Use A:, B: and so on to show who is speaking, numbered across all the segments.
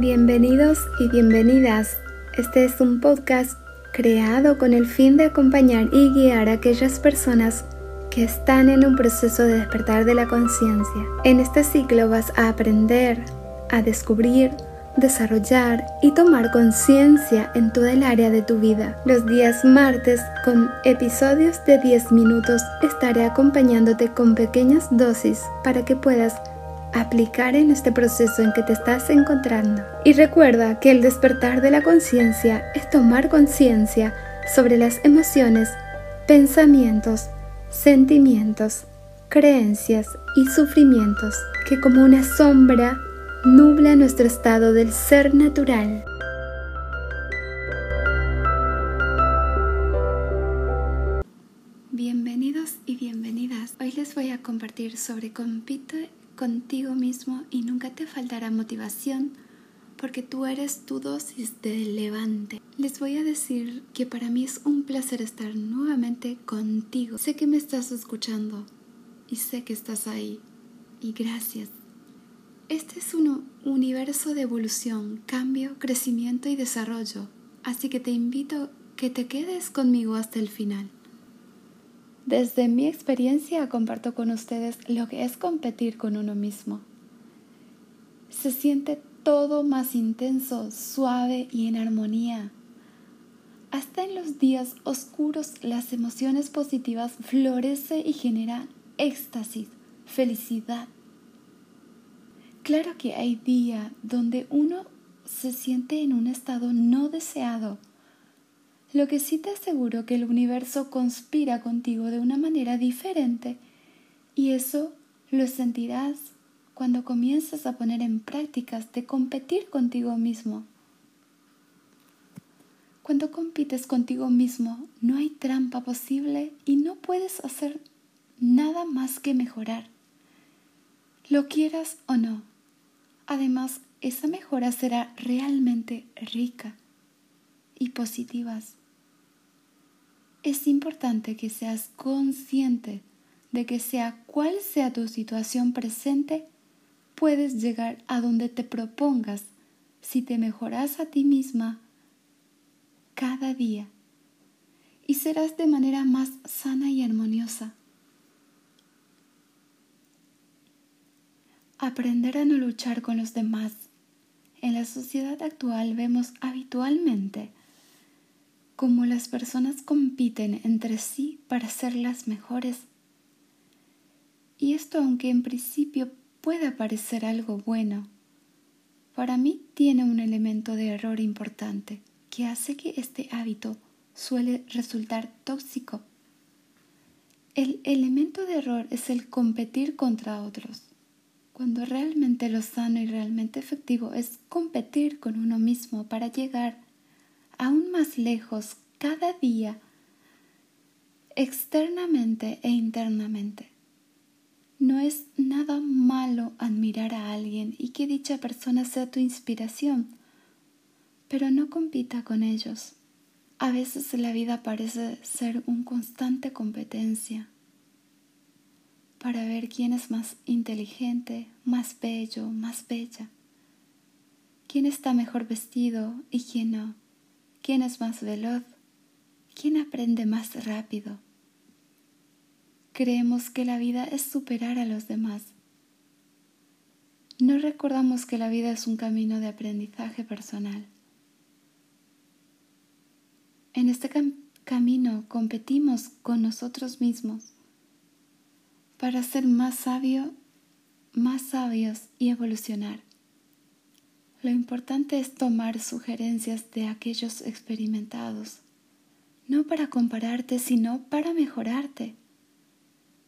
A: Bienvenidos y bienvenidas. Este es un podcast creado con el fin de acompañar y guiar a aquellas personas que están en un proceso de despertar de la conciencia. En este ciclo vas a aprender, a descubrir, desarrollar y tomar conciencia en todo el área de tu vida. Los días martes, con episodios de 10 minutos, estaré acompañándote con pequeñas dosis para que puedas aplicar en este proceso en que te estás encontrando. Y recuerda que el despertar de la conciencia es tomar conciencia sobre las emociones, pensamientos, sentimientos, creencias y sufrimientos que como una sombra nubla nuestro estado del ser natural. Bienvenidos y bienvenidas. Hoy les voy a compartir sobre compite contigo mismo y nunca te faltará motivación porque tú eres tu dosis de levante. Les voy a decir que para mí es un placer estar nuevamente contigo. Sé que me estás escuchando y sé que estás ahí y gracias. Este es un universo de evolución, cambio, crecimiento y desarrollo, así que te invito que te quedes conmigo hasta el final. Desde mi experiencia comparto con ustedes lo que es competir con uno mismo. Se siente todo más intenso, suave y en armonía. Hasta en los días oscuros las emociones positivas florece y genera éxtasis, felicidad, Claro que hay días donde uno se siente en un estado no deseado. Lo que sí te aseguro que el universo conspira contigo de una manera diferente y eso lo sentirás cuando comienzas a poner en prácticas de competir contigo mismo. Cuando compites contigo mismo no hay trampa posible y no puedes hacer nada más que mejorar. Lo quieras o no. Además, esa mejora será realmente rica y positiva. Es importante que seas consciente de que sea cual sea tu situación presente, puedes llegar a donde te propongas si te mejoras a ti misma cada día y serás de manera más sana y armoniosa. Aprender a no luchar con los demás. En la sociedad actual vemos habitualmente cómo las personas compiten entre sí para ser las mejores. Y esto aunque en principio pueda parecer algo bueno, para mí tiene un elemento de error importante que hace que este hábito suele resultar tóxico. El elemento de error es el competir contra otros cuando realmente lo sano y realmente efectivo es competir con uno mismo para llegar aún más lejos cada día, externamente e internamente. No es nada malo admirar a alguien y que dicha persona sea tu inspiración, pero no compita con ellos. A veces la vida parece ser un constante competencia para ver quién es más inteligente, más bello, más bella, quién está mejor vestido y quién no, quién es más veloz, quién aprende más rápido. Creemos que la vida es superar a los demás. No recordamos que la vida es un camino de aprendizaje personal. En este camino competimos con nosotros mismos para ser más sabio, más sabios y evolucionar. Lo importante es tomar sugerencias de aquellos experimentados, no para compararte, sino para mejorarte.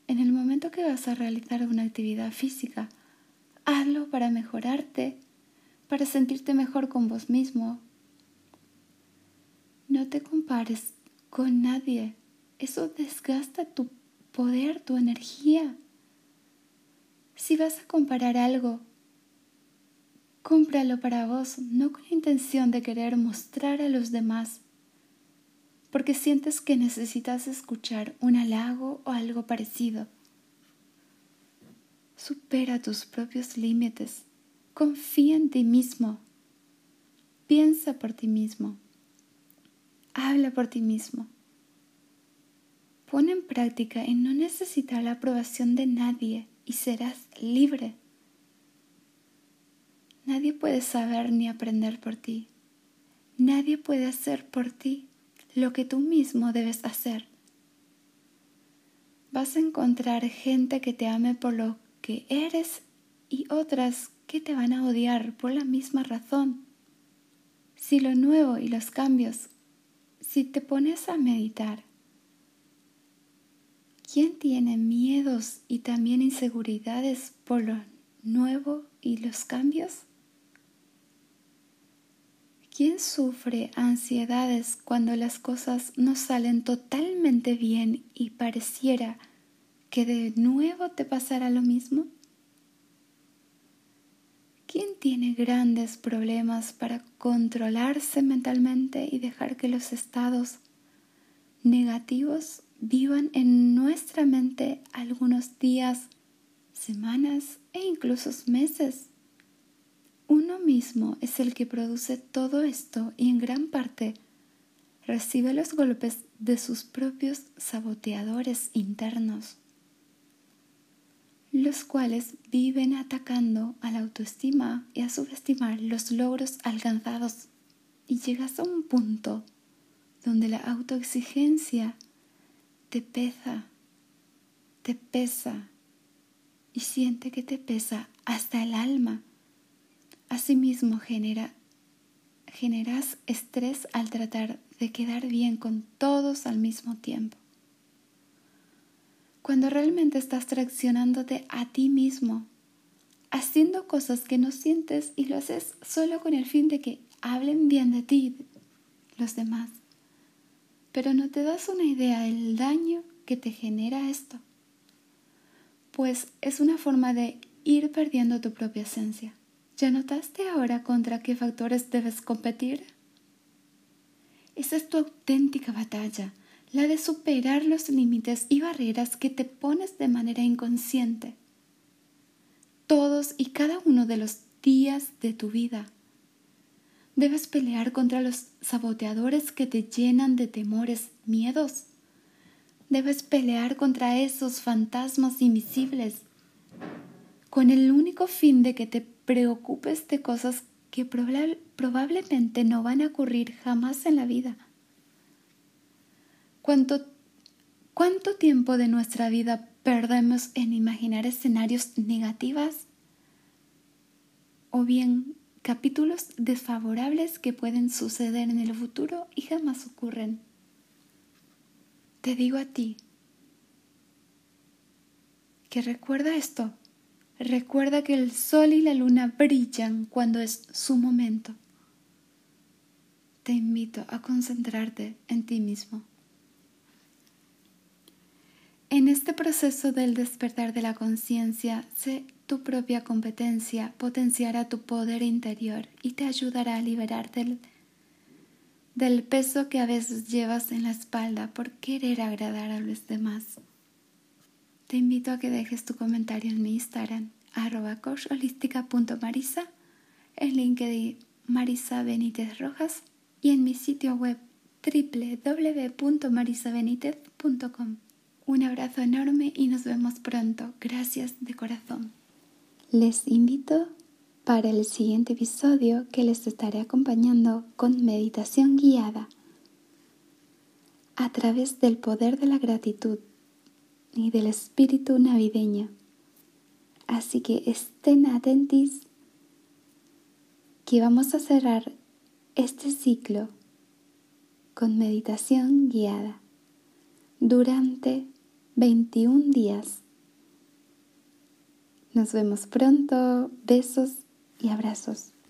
A: En el momento que vas a realizar una actividad física, hazlo para mejorarte, para sentirte mejor con vos mismo. No te compares con nadie, eso desgasta tu poder, tu energía. Si vas a comprar algo, cómpralo para vos, no con la intención de querer mostrar a los demás, porque sientes que necesitas escuchar un halago o algo parecido. Supera tus propios límites, confía en ti mismo, Piensa por ti mismo. Habla por ti mismo. Pon en práctica en no necesitar la aprobación de nadie y serás libre. Nadie puede saber ni aprender por ti. Nadie puede hacer por ti lo que tú mismo debes hacer. Vas a encontrar gente que te ame por lo que eres y otras que te van a odiar por la misma razón. Si lo nuevo y los cambios, si te pones a meditar, ¿quién tiene miedos y también inseguridades por lo nuevo y los cambios? ¿Quién sufre ansiedades cuando las cosas no salen totalmente bien y pareciera que de nuevo te pasará lo mismo? ¿Quién tiene grandes problemas para controlarse mentalmente y dejar que los estados negativos vivan en nuestra mente algunos días, semanas e incluso meses? Uno mismo es el que produce todo esto y en gran parte recibe los golpes de sus propios saboteadores internos los cuales viven atacando a la autoestima y a subestimar los logros alcanzados y llegas a un punto donde la autoexigencia te pesa, te pesa y siente que te pesa hasta el alma. Asimismo genera, generas estrés al tratar de quedar bien con todos al mismo tiempo cuando realmente estás traicionándote a ti mismo, haciendo cosas que no sientes y lo haces solo con el fin de que hablen bien de ti los demás. Pero no te das una idea del daño que te genera esto. Pues es una forma de ir perdiendo tu propia esencia. ¿Ya notaste ahora contra qué factores debes competir? Esa es tu auténtica batalla la de superar los límites y barreras que te pones de manera inconsciente. Todos y cada uno de los días de tu vida. Debes pelear contra los saboteadores que te llenan de temores, miedos. Debes pelear contra esos fantasmas invisibles con el único fin de que te preocupes de cosas que probablemente no van a ocurrir jamás en la vida. ¿Cuánto, ¿Cuánto tiempo de nuestra vida perdemos en imaginar escenarios negativos o bien capítulos desfavorables que pueden suceder en el futuro y jamás ocurren? Te digo a ti que recuerda esto. Recuerda que el sol y la luna brillan cuando es su momento. Te invito a concentrarte en ti mismo. En este proceso del despertar de la conciencia, sé tu propia competencia potenciará tu poder interior y te ayudará a liberarte del, del peso que a veces llevas en la espalda por querer agradar a los demás. Te invito a que dejes tu comentario en mi Instagram, arroba coachholística.marisa, en LinkedIn Marisa Benítez Rojas y en mi sitio web www.marisabenitez.com. Un abrazo enorme y nos vemos pronto. Gracias de corazón. Les invito para el siguiente episodio que les estaré acompañando con meditación guiada a través del poder de la gratitud y del espíritu navideño. Así que estén atentos que vamos a cerrar este ciclo con meditación guiada durante 21 días. Nos vemos pronto. Besos y abrazos.